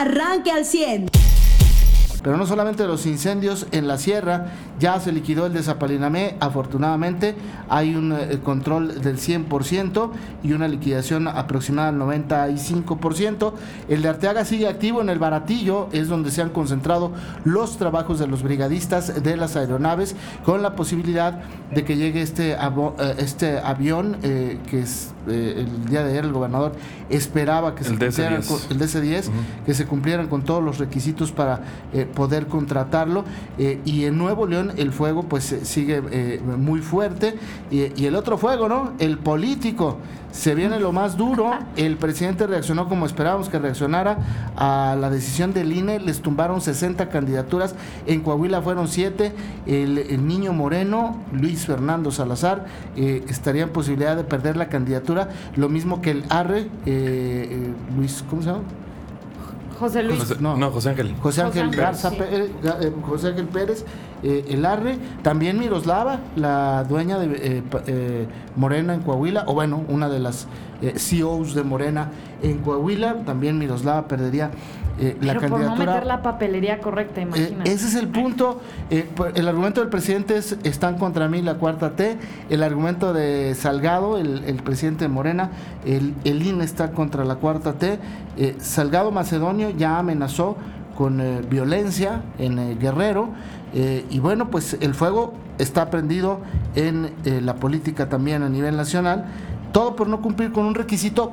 arranque al 100. Pero no solamente los incendios en la sierra, ya se liquidó el de Zapalinamé, afortunadamente hay un eh, control del 100% y una liquidación aproximada del 95%. El de Arteaga sigue activo en el Baratillo, es donde se han concentrado los trabajos de los brigadistas de las aeronaves con la posibilidad de que llegue este, eh, este avión eh, que es el día de ayer el gobernador esperaba que se el cumplieran DC-10. con- el DC-10, que se cumplieran con todos los requisitos para eh, poder contratarlo. eh, y en Nuevo León el fuego pues eh, sigue eh, muy fuerte. Y, y el otro fuego, ¿no? El político. Se viene lo más duro. El presidente reaccionó como esperábamos que reaccionara a la decisión del INE. Les tumbaron 60 candidaturas. En Coahuila fueron 7. El, el niño Moreno, Luis Fernando Salazar, eh, estaría en posibilidad de perder la candidatura. Lo mismo que el ARRE, eh, eh, Luis, ¿cómo se llama? José Luis. José- no. no. José Ángel. José José Ángel Ángel, Garza, sí. Pérez, eh, José Ángel Pérez, eh, el Arre, también Miroslava, la dueña de eh, eh, Morena en Coahuila, o bueno, una de las eh, CEOs de Morena en Coahuila, también Miroslava perdería eh, la Pero por no meter la papelería correcta, Eh, imagínate. ese es el punto. Eh, pues, el argumento del presidente es están contra mí la cuarta T. El argumento de Salgado, el, el presidente de Morena, el, el INE está contra la cuarta T. Salgado Macedonio ya amenazó con violencia en Guerrero. Y bueno, pues el fuego está prendido en la política también a nivel nacional. Todo por no cumplir con un requisito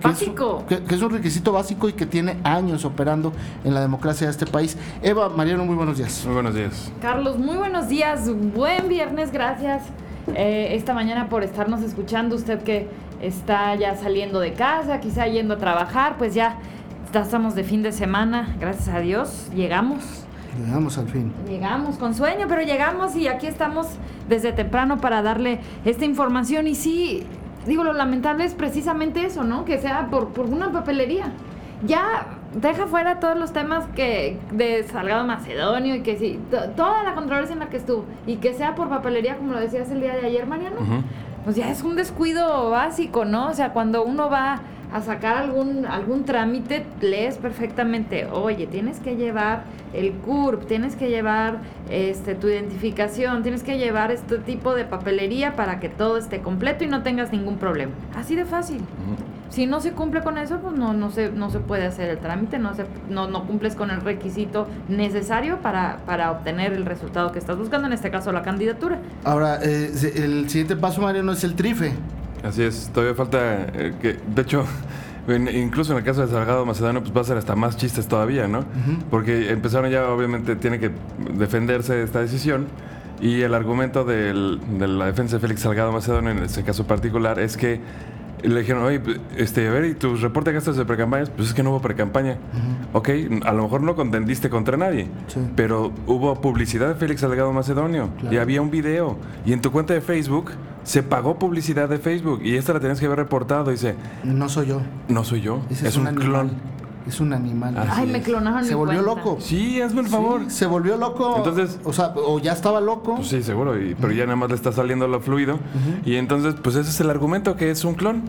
que es- Básico. que, que es un requisito básico y que tiene años operando en la democracia de este país. Eva, Mariano, muy buenos días. Muy buenos días. Carlos, muy buenos días, buen viernes, gracias eh, esta mañana por estarnos escuchando. Usted que está ya saliendo de casa, quizá yendo a trabajar, pues ya, ya estamos de fin de semana, gracias a Dios, llegamos. Llegamos al fin. Llegamos con sueño, pero llegamos y aquí estamos desde temprano para darle esta información. Y sí, digo, lo lamentable es precisamente eso, ¿no? Que sea por, por una papelería. Ya deja fuera todos los temas que de Salgado Macedonio y que sí, to- toda la controversia en la que estuvo. Y que sea por papelería, como lo decías el día de ayer, Mariano. Pues ya es un descuido básico, ¿no? O sea, cuando uno va a sacar algún, algún trámite, lees perfectamente, oye, tienes que llevar el CURP, tienes que llevar este, tu identificación, tienes que llevar este tipo de papelería para que todo esté completo y no tengas ningún problema. Así de fácil. Si no se cumple con eso, pues no, no, se, no se puede hacer el trámite, no, se, no, no cumples con el requisito necesario para, para obtener el resultado que estás buscando, en este caso la candidatura. Ahora, eh, el siguiente paso, Mariano, es el trife. Así es, todavía falta eh, que, de hecho, en- incluso en el caso de Salgado Macedonio, pues va a ser hasta más chistes todavía, ¿no? Porque empezaron ya, obviamente, tiene que defenderse de esta decisión. Y el argumento del- de la defensa de Félix Salgado Macedonio, en este caso particular, es que le dijeron, oye, pues, este, a ver, ¿y tus reportes de gastos de precampañas? Pues es que no hubo precampaña. Ok, a lo mejor no contendiste contra nadie, Sí. pero hubo publicidad de Félix Salgado Macedonio Claro. y había un video. Y en tu cuenta de Facebook se pagó publicidad de Facebook y esta la tenías que haber reportado. Dice, No soy yo. no soy yo, Ese es, un, clon. Es un animal. Así Ay, me es. clonaron Se mi volvió cuenta. loco. Sí, hazme el favor. Sí, se volvió loco. Entonces- o sea, o ya estaba loco. Pues sí, seguro, y- pero ya nada más le está saliendo lo fluido. Y entonces, pues ese es el argumento que es un clon.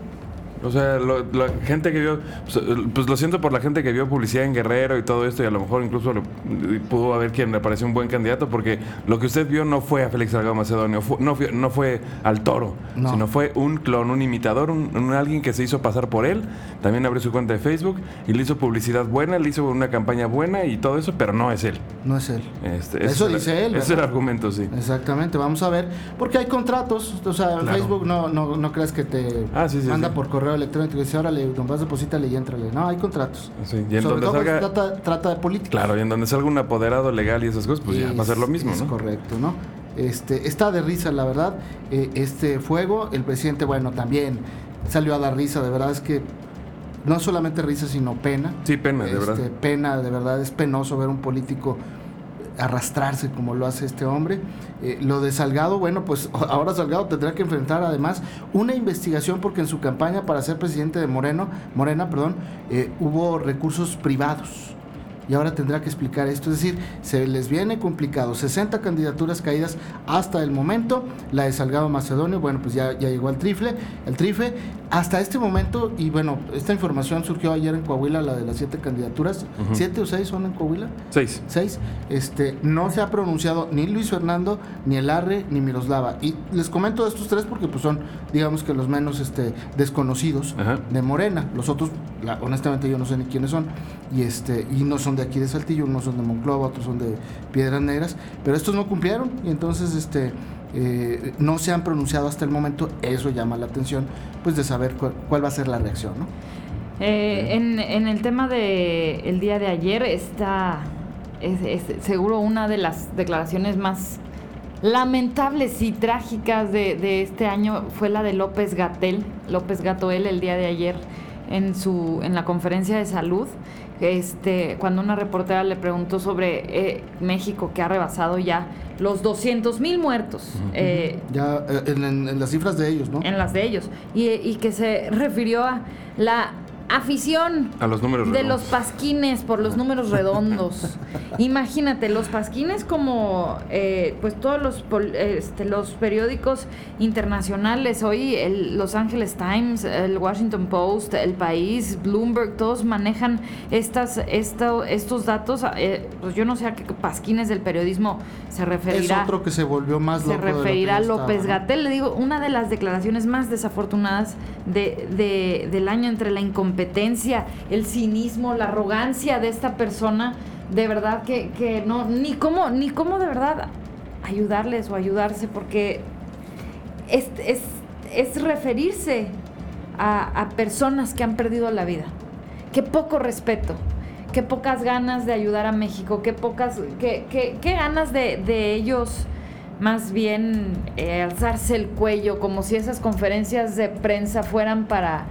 O sea, lo- la gente que vio, pues, eh, pues lo siento por la gente que vio publicidad en Guerrero y todo esto, y a lo mejor incluso lo- pudo haber quien le pareció un buen candidato, porque lo que usted vio no fue a Félix Salgado Macedonio, no, fue, no fue al toro, No. sino fue un clon, un imitador, un, un alguien que se hizo pasar por él, también abrió su cuenta de Facebook y le hizo publicidad buena, le hizo una campaña buena y todo eso, pero no es él. No es él. Este, Eso es dice él, Ese es el ¿verdad? argumento, sí. Exactamente, vamos a ver. Porque hay contratos. O sea, Claro. Facebook no, no, no creas que te Ah, sí, sí, manda sí. por correo electrónico y dice, órale, nomás deposítale y éntrale. No, hay contratos. Sí, y en Sobre donde todo salga- se trata, trata de política. Claro, y en donde salga un apoderado legal y esas cosas, pues ya va a ser lo mismo, es ¿no? correcto, ¿no? Este, está de risa, la verdad, eh, este fuego. El presidente, bueno, también salió a dar risa, de verdad es que no solamente risa, sino pena. Sí, pena, de Este, verdad. Pena, de verdad, es penoso ver un político arrastrarse como lo hace este hombre. Eh, lo de Salgado, bueno, pues ahora Salgado tendrá que enfrentar además una investigación porque en su campaña para ser presidente de Moreno, Morena, perdón, eh, hubo recursos privados. Y ahora tendrá que explicar esto. Es decir, se les viene complicado. 60 candidaturas caídas hasta el momento. La de Salgado Macedonio, bueno, pues ya, ya llegó al trifle, el trife. hasta este momento, y bueno, esta información surgió ayer en Coahuila, la de las siete candidaturas, siete o seis son en Coahuila. Seis. Seis. Este, no se ha pronunciado ni Luis Fernando, ni el Arre, ni Miroslava. Y les comento de estos tres porque pues son, digamos que los menos este, desconocidos de Morena. Los otros, honestamente yo no sé ni quiénes son. Y este, y no son de aquí de Saltillo, unos son de Monclova, otros son de Piedras Negras. Pero estos no cumplieron. Y entonces, este eh, no se han pronunciado hasta el momento, eso llama la atención, pues de saber cuál, va a ser la reacción, ¿no? Eh, en, el tema del el día de ayer está es, seguro una de las declaraciones más lamentables y trágicas de, este año fue la de López Gatel, López Gatoel el día de ayer en su en la conferencia de salud este, cuando una reportera le preguntó sobre eh, México que ha rebasado ya los 200 mil muertos. Eh, ya eh, en, las cifras de ellos, ¿no? En las de ellos. Y, y que se refirió a la afición a los números de los pasquines por los números redondos. Imagínate, los pasquines como eh, pues todos los, este, los periódicos internacionales, hoy el Los Angeles Times, el Washington Post, El País, Bloomberg, todos manejan estas, estos datos. Eh, pues yo no sé a qué pasquines del periodismo se referirá. Es otro que se volvió más Se referirá a López Gatel. Le digo, una de las declaraciones más desafortunadas de, del año entre la incompetencia competencia, el cinismo, la arrogancia de esta persona, de verdad que, no, ni cómo, ni cómo de verdad ayudarles o ayudarse, porque es, es, referirse a, personas que han perdido la vida. Qué poco respeto, qué pocas ganas de ayudar a México, qué pocas, qué, qué, qué ganas de, de, ellos más bien eh, alzarse el cuello, como si esas conferencias de prensa fueran para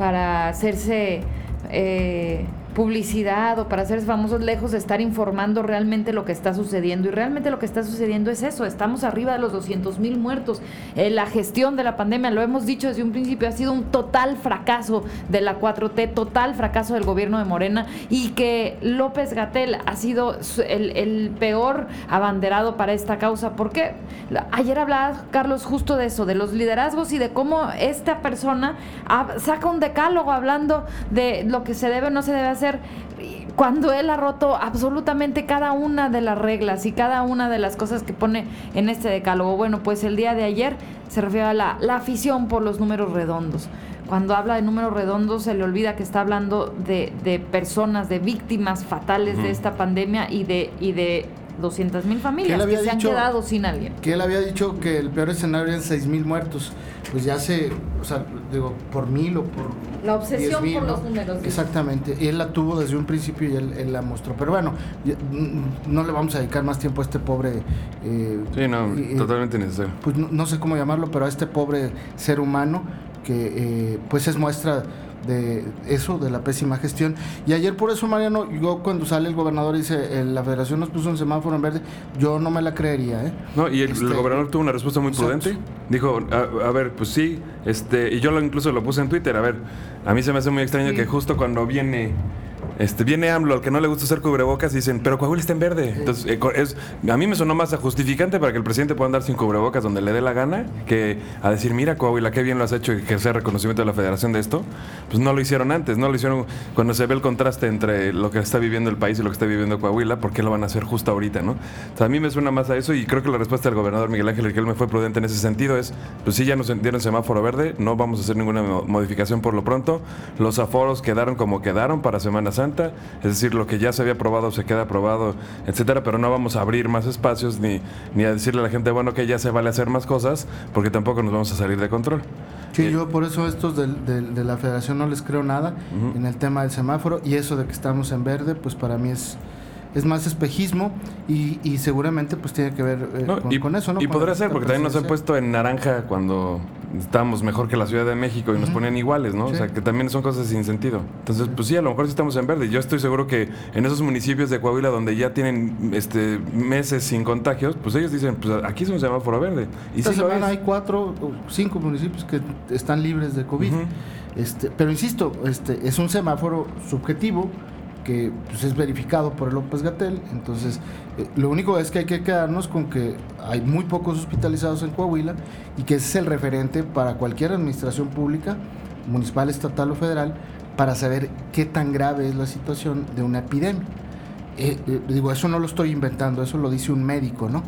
para hacerse eh, publicidad o para hacerse famosos lejos de estar informando realmente lo que está sucediendo. Y realmente lo que está sucediendo es eso, estamos arriba de los 200 mil muertos. Eh, la gestión de la pandemia, lo hemos dicho desde un principio, ha sido un total fracaso de la 4T, total fracaso del gobierno de Morena y que López Gatel ha sido el, peor abanderado para esta causa. Porque ayer hablaba Carlos justo de eso, de los liderazgos y de cómo esta persona saca un decálogo hablando de lo que se debe o no se debe hacer cuando él ha roto absolutamente cada una de las reglas y cada una de las cosas que pone en este decálogo. Bueno, pues el día de ayer se refiere a la, afición por los números redondos. Cuando habla de números redondos se le olvida que está hablando de, personas, de víctimas fatales de esta pandemia y de, y de 200 mil familias que, se han quedado sin alguien. Que él había dicho que el peor escenario eran 6 mil muertos. Pues ya se, o sea, digo, por mil o por. La obsesión por los números. Exactamente. Y él la tuvo desde un principio y él, la mostró. Pero bueno, no le vamos a dedicar más tiempo a este pobre. Eh, sí, no, eh, totalmente necesario. Pues no, sé cómo llamarlo, pero a este pobre ser humano que, eh, pues es muestra de eso, de la pésima gestión. Y ayer por eso, Mariano, yo cuando sale el gobernador y dice, la federación nos puso un semáforo en verde, yo no me la creería. ¿eh? No, y el, este, gobernador tuvo una respuesta muy prudente. Dijo, a, ver, pues sí, este, y yo lo, incluso lo puse en Twitter, a ver, a mí se me hace muy extraño que justo cuando viene este, viene AMLO, al que no le gusta hacer cubrebocas, y dicen, pero Coahuila está en verde. Entonces, eh, es, a mí me sonó más a justificante para que el presidente pueda andar sin cubrebocas donde le dé la gana, que a decir, mira Coahuila, qué bien lo has hecho y que sea reconocimiento de la federación de esto. Pues no lo hicieron antes, no lo hicieron cuando se ve el contraste entre lo que está viviendo el país y lo que está viviendo Coahuila, ¿por qué lo van a hacer justo ahorita, no? O sea, a mí me suena más a eso y creo que la respuesta del gobernador Miguel Ángel me fue prudente en ese sentido es, pues sí, ya nos dieron semáforo verde, no vamos a hacer ninguna modificación por lo pronto. Los aforos quedaron como quedaron para Semana Santa, es decir, lo que ya se había aprobado se queda aprobado, etcétera, pero no vamos a abrir más espacios ni, ni a decirle a la gente, bueno, que ya se vale hacer más cosas, porque tampoco nos vamos a salir de control. Sí, eh, yo por eso estos de, la federación no les creo nada en el tema del semáforo y eso de que estamos en verde, pues para mí es es más espejismo y, y seguramente pues tiene que ver eh, con, eso, ¿no? Y podría ser, porque también nos han puesto en naranja cuando estábamos mejor que la Ciudad de México y nos ponían iguales, ¿no? O sea, que también son cosas sin sentido. Entonces, pues sí, a lo mejor sí estamos en verde. Yo estoy seguro que en esos municipios de Coahuila donde ya tienen este meses sin contagios, pues ellos dicen, pues aquí es un semáforo verde. Y Esta semana hay cuatro o cinco municipios que están libres de COVID. este, pero insisto, este es un semáforo subjetivo pues, es verificado por el López Gatel. Entonces, eh, lo único es que hay que quedarnos con que hay muy pocos hospitalizados en Coahuila y que ese es el referente para cualquier administración pública municipal, estatal o federal, para saber qué tan grave es la situación de una epidemia. Eh, eh, digo, eso no lo estoy inventando, eso lo dice un médico, ¿no?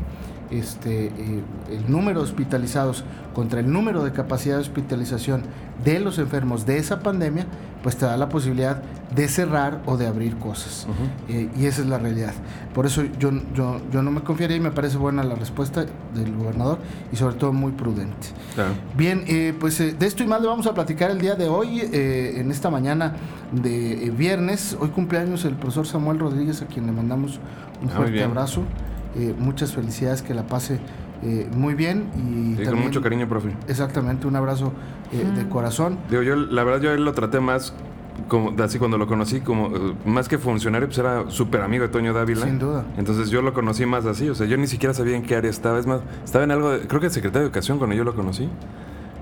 Este, eh, el número de hospitalizados contra el número de capacidad de hospitalización de los enfermos de esa pandemia, pues te da la posibilidad de cerrar o de abrir cosas. y esa es la realidad. Por eso yo, yo, yo no me confiaría y me parece buena la respuesta del gobernador y sobre todo muy prudente. Bien, pues de esto y más le vamos a platicar el día de hoy, en esta mañana de viernes. Hoy cumpleaños el profesor Samuel Rodríguez, a quien le mandamos un ah, fuerte abrazo. Eh, muchas felicidades, que la pase eh, muy bien. Y con mucho cariño, profe. Exactamente, un abrazo eh, de corazón. Digo, yo la verdad yo a él lo traté más como así cuando lo conocí como más que funcionario pues era súper amigo de Toño Dávila sin duda entonces yo lo conocí más así o sea yo ni siquiera sabía en qué área estaba es más estaba en algo creo que el secretario de educación cuando yo lo conocí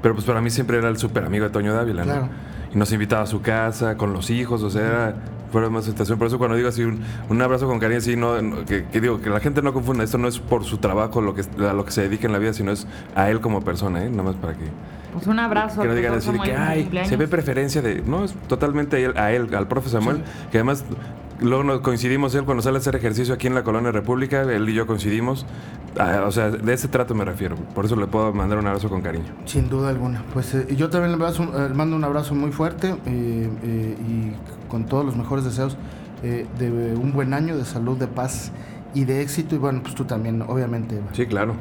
pero pues para mí siempre era el súper amigo de Toño Dávila claro. y nos invitaba a su casa con los hijos o sea era fuera más situación. Por eso cuando digo así un, abrazo con cariño, así, no, que, digo que la gente no confunda, esto no es por su trabajo lo que, a lo que se dedica en la vida, sino es a él como persona, ¿eh? Nada más para que... Pues un abrazo. Que no digan decir que, ay, se ve preferencia de... No, es totalmente a él, al profe Samuel, que además luego nos coincidimos él cuando sale a hacer ejercicio aquí en la Colonia República, él y yo coincidimos. Ah, o sea, de ese trato me refiero. Por eso le puedo mandar un abrazo con cariño. Sin duda alguna. Pues eh, yo también le, eh, mando un abrazo muy fuerte eh, y con todos los mejores deseos de un buen año, de salud, de paz y de éxito. Y bueno, pues tú también, obviamente. Sí, claro.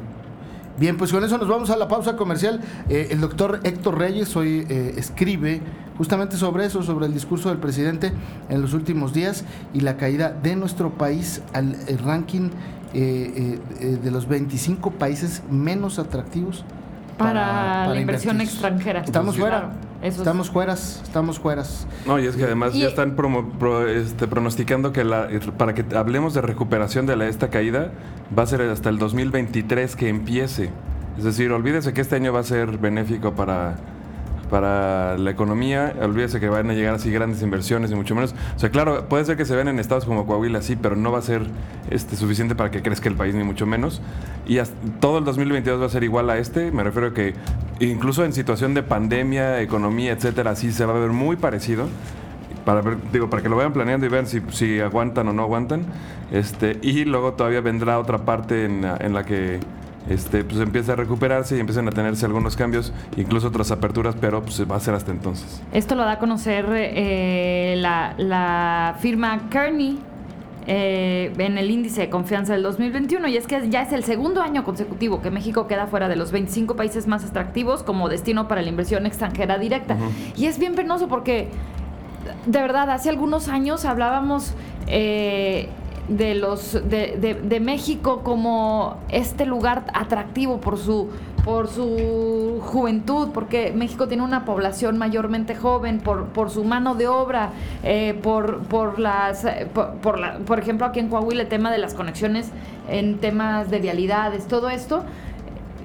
Bien, pues con eso nos vamos a la pausa comercial. el doctor Héctor Reyes hoy escribe justamente sobre eso, sobre el discurso del presidente en los últimos días y la caída de nuestro país al ranking eh, eh, de los 25 países menos atractivos para, la inversión extranjera. Estamos fuera. Estamos fuera, estamos fuera. No, y es que además ya están este, pronosticando que la, para que hablemos de recuperación de la, esta caída va a ser hasta el 2023 que empiece. Es decir, olvídese que este año va a ser benéfico para para la economía. Olvídese que van a llegar así grandes inversiones y mucho menos. O sea, claro, puede ser que se vean en estados como Coahuila, sí, pero no va a ser este, suficiente para que crezca el país, ni mucho menos. Y todo el 2022 va a ser igual a este. Me refiero a que incluso en situación de pandemia, economía, etcétera, sí se va a ver muy parecido. Para ver, digo, para que lo vayan planeando y vean si, si aguantan o no aguantan. Este, y luego todavía vendrá otra parte en, en la que este, pues empieza a recuperarse y empiezan a tenerse algunos cambios, incluso otras aperturas, pero pues va a ser hasta entonces. Esto lo da a conocer eh, la, firma Kearney eh, en el índice de confianza del 2021 y es que ya es el segundo año consecutivo que México queda fuera de los 25 países más atractivos como destino para la inversión extranjera directa. Y es bien penoso porque, de verdad, hace algunos años hablábamos... Eh, de los de, de, México como este lugar atractivo por su por su juventud, porque México tiene una población mayormente joven, por, por su mano de obra, eh, por, por las por, la, por ejemplo aquí en Coahuila el tema de las conexiones en temas de vialidades, todo esto.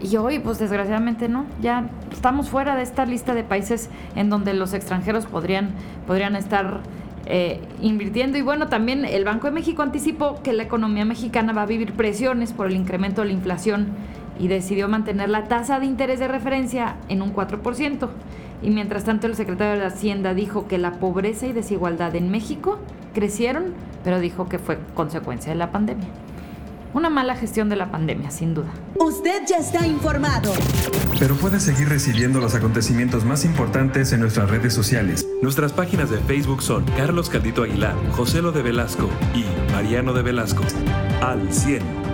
Y hoy, pues desgraciadamente no, ya estamos fuera de esta lista de países en donde los extranjeros podrían, podrían estar eh, invirtiendo. Y bueno, también el Banco de México anticipó que la economía mexicana va a vivir presiones por el incremento de la inflación y decidió mantener la tasa de interés de referencia en un 4%. Y mientras tanto el secretario de Hacienda dijo que la pobreza y desigualdad en México crecieron, pero dijo que fue consecuencia de la pandemia. Una mala gestión de la pandemia, sin duda. Usted ya está informado. Pero puede seguir recibiendo los acontecimientos más importantes en nuestras redes sociales. Nuestras páginas de Facebook son Carlos Caldito Aguilar, José Lo de Velasco y Mariano de Velasco. Al 100.